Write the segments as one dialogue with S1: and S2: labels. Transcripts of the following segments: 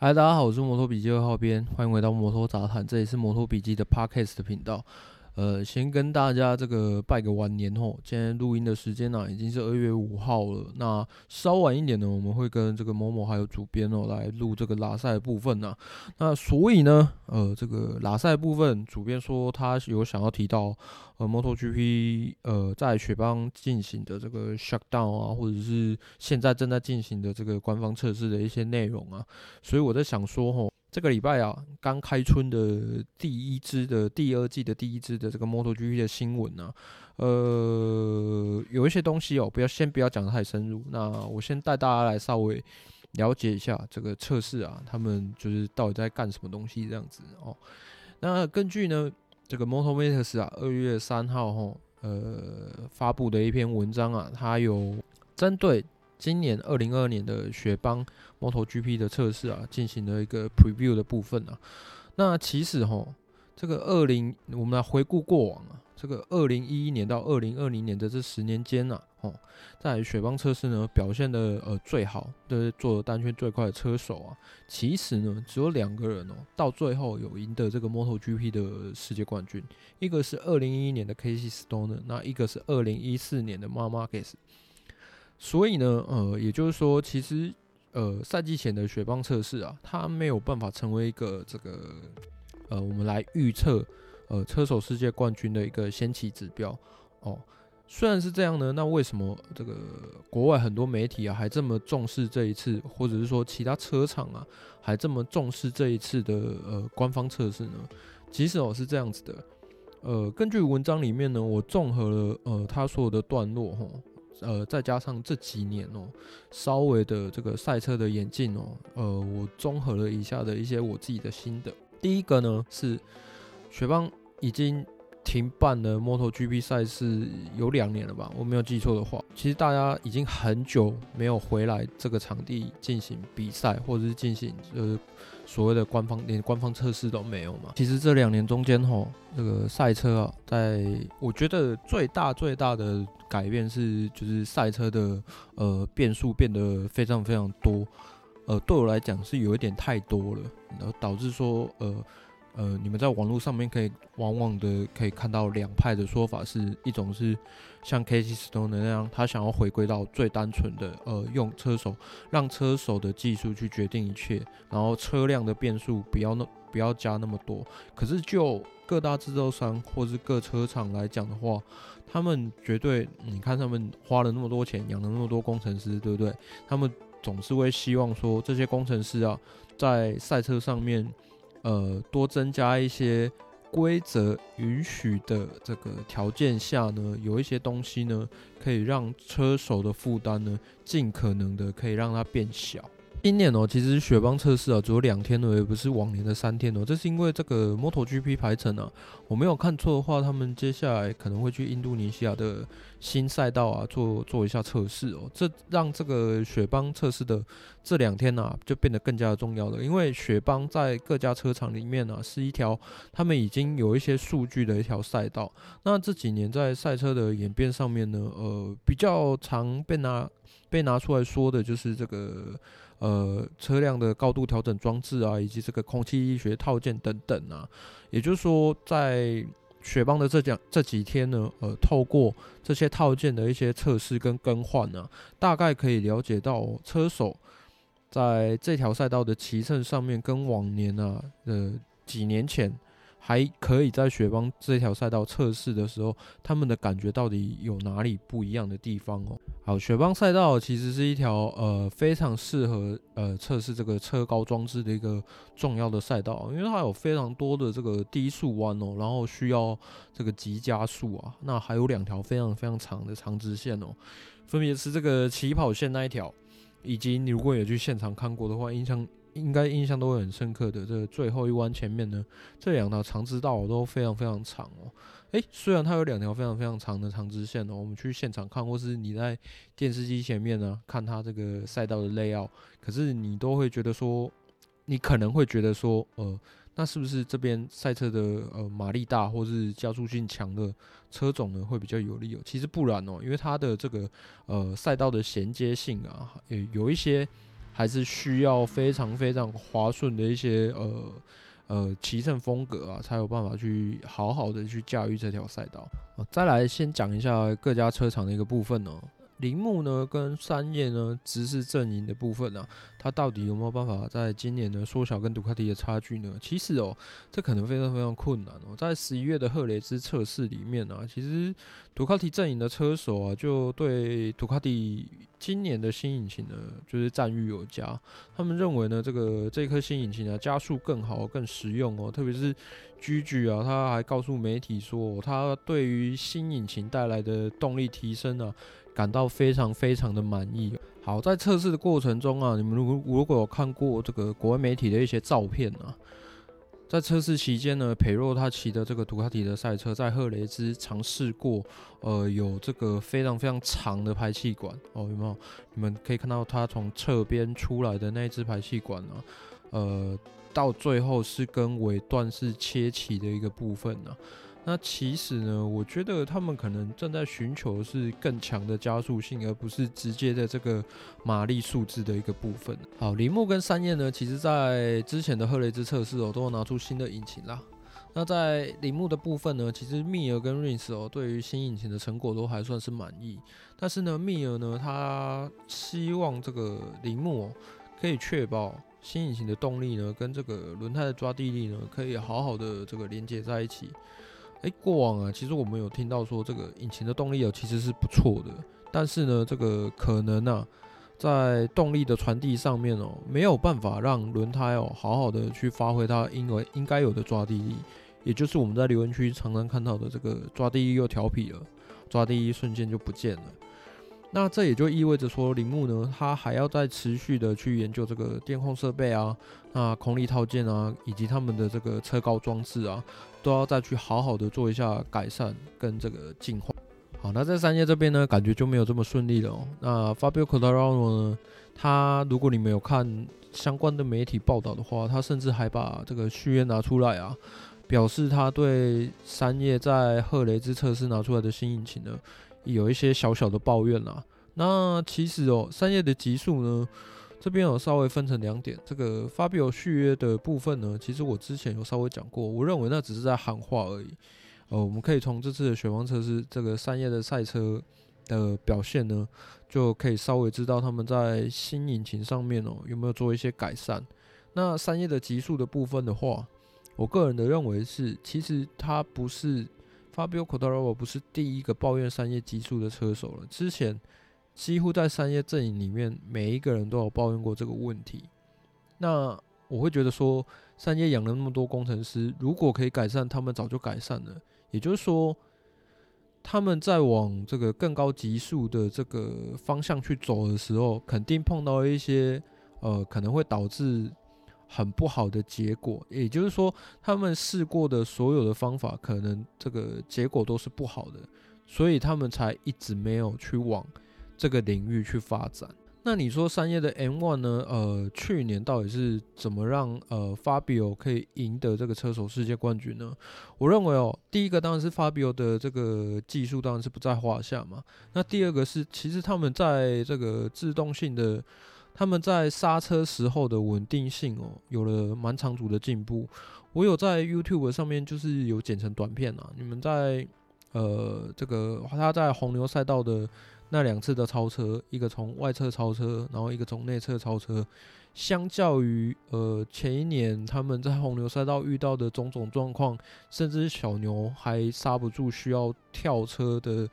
S1: 嗨，大家好，我是摩托笔记二号编，欢迎回到摩托杂谈，这里是摩托笔记的 Podcast 的频道。呃，先跟大家这个拜个晚年吼，今天录音的时间呢、已经是二月五号了。那稍晚一点呢，我们会跟这个某某还有主编哦来录这个拉赛部分呢、啊。那所以呢，呃，这个拉赛部分，主编说他有想要提到，呃，MotoGP 呃在雪邦进行的这个 shutdown 啊，或者是现在正在进行的这个官方测试的一些内容啊。所以我在想说吼。这个礼拜啊，刚开春的第一支的第二季的第一支的这个 MotoGP 的新闻啊，呃，有一些东西哦，不要先不要讲得太深入。那我先带大家来稍微了解一下这个测试啊，他们就是到底在干什么东西这样子哦。那根据呢这个 MotoMatters 啊，二月三号哈，呃，发布的一篇文章啊，它有针对。今年二零二二年的雪邦 MotoGP 的测试啊，进行了一个 preview 的部分啊。那其实哈，这个二零我们来回顾过往啊，这个二零一一年到二零二零年的这十年间呐，哦，在雪邦测试呢表现的呃最好的做单圈最快的车手啊，其实呢只有两个人哦，到最后有赢得这个 MotoGP 的世界冠军，一个是二零一一年的 Casey Stoner，那一个是二零一四年的 Marc Marquez。所以呢，呃，也就是说，其实，呃，赛季前的雪邦测试啊，它没有办法成为一个这个，呃，我们来预测，呃，车手世界冠军的一个先期指标哦。虽然是这样呢，那为什么这个国外很多媒体啊还这么重视这一次，或者是说其他车厂啊还这么重视这一次的呃官方测试呢？其实哦是这样子的，呃，根据文章里面呢，我综合了呃他所有的段落哈。呃，再加上这几年哦、稍微的这个赛车的演进哦，呃，我综合了以下的一些我自己的心得。第一个呢是雪邦已经停办了 MotoGP 赛事有两年了吧，我没有记错的话，其实大家已经很久没有回来这个场地进行比赛，或者是进行呃。所谓的官方连官方测试都没有嘛？其实这两年中间吼，这个赛车啊，在我觉得最大最大的改变是，就是赛车的呃变数变得非常非常多，呃，对我来讲是有一点太多了，然后导致说呃。呃，你们在网络上面可以往往的可以看到两派的说法，是一种是像 Casey Stone 那样，他想要回归到最单纯的，呃，用车手让车手的技术去决定一切，然后车辆的变数不要那不要加那么多。可是就各大制造商或是各车厂来讲的话，他们绝对，你看他们花了那么多钱，养了那么多工程师，对不对？他们总是会希望说这些工程师啊，在赛车上面。呃，多增加一些规则允许的这个条件下呢，有一些东西呢，可以让车手的负担呢，尽可能的可以让它变小。今年哦，其实雪邦测试啊，只有两天而已，不是往年的三天哦。这是因为这个 MotoGP 排程啊，我没有看错的话，他们接下来可能会去印度尼西亚的新赛道啊，做做一下测试哦。这让这个雪邦测试的这两天呢、啊，就变得更加的重要了。因为雪邦在各家车厂里面呢、啊，是一条他们已经有一些数据的一条赛道。那这几年在赛车的演变上面呢，呃，比较常被拿被拿出来说的就是这个。呃，车辆的高度调整装置啊，以及这个空气医学套件等等啊，也就是说，在雪邦的这讲这几天呢，呃，透过这些套件的一些测试跟更换呢，大概可以了解到车手在这条赛道的骑乘上面，跟往年啊，呃，几年前。还可以在雪邦这条赛道测试的时候，他们的感觉到底有哪里不一样的地方哦？好，雪邦赛道其实是一条呃非常适合呃测试这个车高装置的一个重要的赛道，因为它有非常多的这个低速弯哦，然后需要这个急加速啊，那还有两条非常非常长的长直线哦，分别是这个起跑线那一条，以及你如果有去现场看过的话，印象。应该印象都会很深刻的，这最后一弯前面呢，这两条长直道都非常非常长哦。诶，虽然它有两条非常非常长的长直线哦，我们去现场看，或是你在电视机前面呢看它这个赛道的 layout，可是你都会觉得说，你可能会觉得说，呃，那是不是这边赛车的呃马力大或是加速性强的车种呢会比较有利哦？其实不然哦，因为它的这个呃赛道的衔接性啊，有有一些。还是需要非常非常滑顺的一些呃呃骑乘风格啊，才有办法去好好的去驾驭这条赛道。再来先讲一下各家车厂的一个部分哦。铃木呢跟三叶呢，直视阵营的部分呢、啊，它到底有没有办法在今年呢缩小跟杜卡迪的差距呢？其实哦，这可能非常非常困难哦。在十一月的赫雷兹测试里面呢、啊，其实杜卡迪阵营的车手啊，就对杜卡迪今年的新引擎呢，就是赞誉有加。他们认为呢，这个这颗新引擎啊，加速更好、更实用哦。特别是 Gigi 啊，他还告诉媒体说，他对于新引擎带来的动力提升啊。感到非常非常的满意。好，在测试的过程中啊，你们如如果有看过这个国外媒体的一些照片啊，在测试期间呢，裴若他骑的这个杜卡迪的赛车，在赫雷兹尝试过，呃，有这个非常非常长的排气管哦，有没有？你们可以看到他从侧边出来的那一支排气管啊，呃，到最后是跟尾段是切齐的一个部分呢、那其实呢，我觉得他们可能正在寻求是更强的加速性，而不是直接的这个马力数字的一个部分。好，铃木跟三叶呢，其实在之前的赫雷兹测试哦，都有拿出新的引擎啦。那在铃木的部分呢，其实密尔跟 Rins 哦，对于新引擎的成果都还算是满意。但是呢，密尔呢，他希望这个铃木哦，可以确保新引擎的动力呢，跟这个轮胎的抓地力呢，可以好好的这个连接在一起。诶，过往啊，其实我们有听到说这个引擎的动力哦，其实是不错的，但是呢，这个可能啊，在动力的传递上面哦，没有办法让轮胎哦好好的去发挥它应该应该有的抓地力，也就是我们在留言区常常看到的这个抓地力又调皮了，抓地力瞬间就不见了。那这也就意味着说，铃木呢，它还要再持续的去研究这个电控设备啊，那空力套件啊，以及他们的这个车高装置啊，都要再去好好的做一下改善跟这个进化。好，那在三叶这边呢，感觉就没有这么顺利了哦。那 Fabio Quartararo 呢，他如果你没有看相关的媒体报道的话，他甚至还把这个续约拿出来啊，表示他对三叶在赫雷兹测试拿出来的新引擎呢。有一些小小的抱怨啦。那其实哦，三叶的极速呢，这边有稍微分成两点。这个发表续约的部分呢，其实我之前有稍微讲过，我认为那只是在喊话而已。呃，我们可以从这次的雪王测试，这个三叶的赛车的表现呢，就可以稍微知道他们在新引擎上面哦有没有做一些改善。那三叶的极速的部分的话，我个人的认为是，其实它不是。Fabio Quartararo 不是第一个抱怨三叶极速的车手了，之前几乎在三叶阵营里面，每一个人都有抱怨过这个问题。那我会觉得说，三叶养了那么多工程师，如果可以改善，他们早就改善了。也就是说，他们在往这个更高极速的这个方向去走的时候，肯定碰到一些呃，可能会导致。很不好的结果，也就是说，他们试过的所有的方法，可能这个结果都是不好的，所以他们才一直没有去往这个领域去发展。那你说三叶的 M1 呢？呃，去年到底是怎么让呃 Fabio 可以赢得这个车手世界冠军呢？我认为哦，第一个当然是 Fabio 的这个技术当然是不在话下嘛。那第二个是，其实他们在这个自动性的。他们在刹车时候的稳定性哦，有了蛮长足的进步。我有在 YouTube 上面就是有剪成短片啊，你们在呃这个他在红牛赛道的那两次的超车，一个从外侧超车，然后一个从内侧超车，相较于呃前一年他们在红牛赛道遇到的种种状况，甚至小牛还刹不住需要跳车的。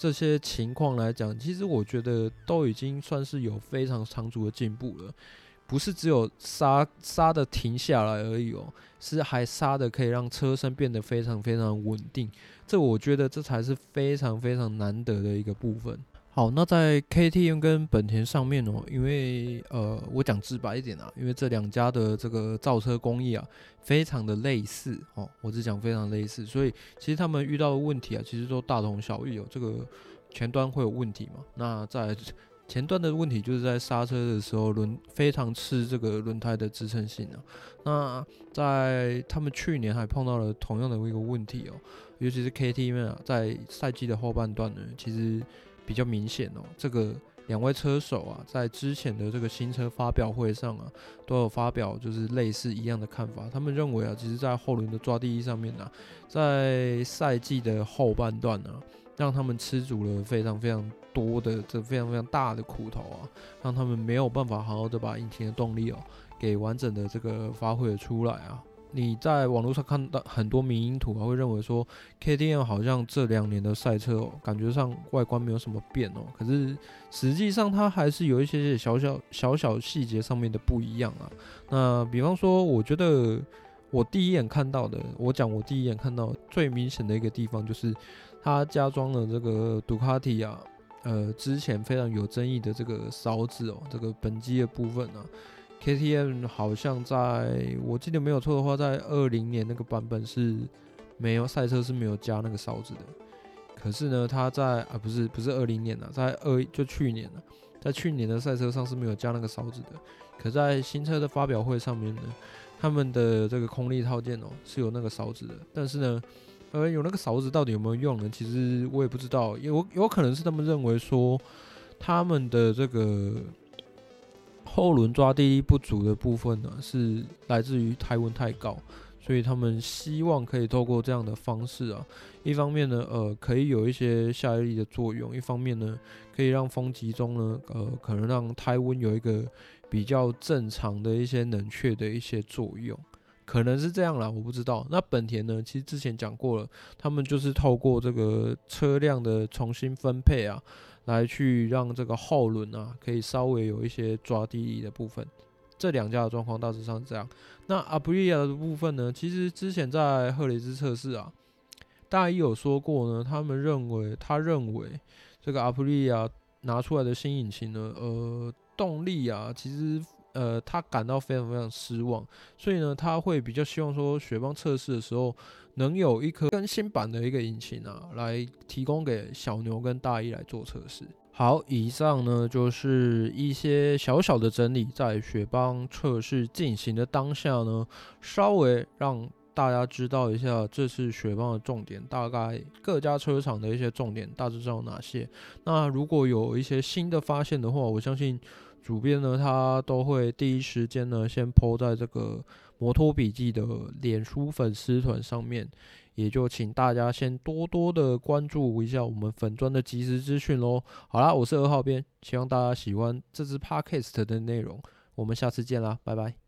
S1: 这些情况来讲，其实我觉得都已经算是有非常长足的进步了，不是只有刹刹的停下来而已哦，是还刹的可以让车身变得非常非常稳定，这我觉得这才是非常非常难得的一个部分。好，那在 KTM 跟本田上面哦，因为呃，我讲直白一点啊，因为这两家的这个造车工艺啊，非常的类似哦，我只讲非常类似，所以其实他们遇到的问题啊，其实都大同小异哦。这个前端会有问题嘛？那在前端的问题就是在刹车的时候轮非常吃这个轮胎的支撑性啊。那在他们去年还碰到了同样的一个问题哦，尤其是 KTM 啊，在赛季的后半段呢，其实。比较明显哦，这个两位车手啊，在之前的这个新车发表会上啊，都有发表就是类似一样的看法。他们认为啊，其实，在后轮的抓地力上面呢、啊，在赛季的后半段呢、啊，让他们吃足了非常非常多的这非常非常大的苦头啊，让他们没有办法好好的把引擎的动力哦、给完整的这个发挥了出来啊。你在网络上看到很多迷因图，还会认为说 KTM 好像这两年的赛车哦，感觉上外观没有什么变哦，可是实际上它还是有一些些小小小小细节上面的不一样啊。那比方说，我觉得我第一眼看到的，我讲我第一眼看到最明显的一个地方，就是它加装了这个杜卡迪啊，呃，之前非常有争议的这个勺子哦，这个本机的部分啊。KTM 好像在我记得没有错的话，在二零年那个版本是没有赛车是没有加那个勺子的。可是呢，他在啊不是不是二零年了，在二就去年了，在去年的赛车上是没有加那个勺子的。可在新车的发表会上面呢，他们的这个空力套件哦是有那个勺子的。但是呢，呃有那个勺子到底有没有用呢？其实我也不知道，有有可能是他们认为说他们的这个。后轮抓地力不足的部分呢，是来自于胎温太高，所以他们希望可以透过这样的方式啊，一方面呢，呃，可以有一些下压力的作用，一方面呢，可以让风集中呢，呃，可能让胎温有一个比较正常的一些冷却的一些作用，可能是这样啦，我不知道。那本田呢，其实之前讲过了，他们就是透过这个车辆的重新分配啊。来去让这个后轮啊，可以稍微有一些抓地力的部分。这两家的状况大致上是这样。那 apria 的部分呢，其实之前在赫雷兹测试啊，大一有说过呢，他们认为，他认为这个 apria 拿出来的新引擎呢，呃，动力啊，其实。呃，他感到非常非常失望，所以呢，他会比较希望说，雪邦测试的时候能有一颗更新版的一个引擎啊，来提供给小牛跟大一来做测试。好，以上呢就是一些小小的整理，在雪邦测试进行的当下呢，稍微让大家知道一下这次雪邦的重点，大概各家车厂的一些重点大致上有哪些。那如果有一些新的发现的话，我相信。主编呢，他都会第一时间呢，先抛在这个摩托笔记的脸书粉丝团上面，也就请大家先多多的关注一下我们粉专的即时资讯喽。好啦，我是二号编，希望大家喜欢这支 podcast 的内容，我们下次见啦，拜拜。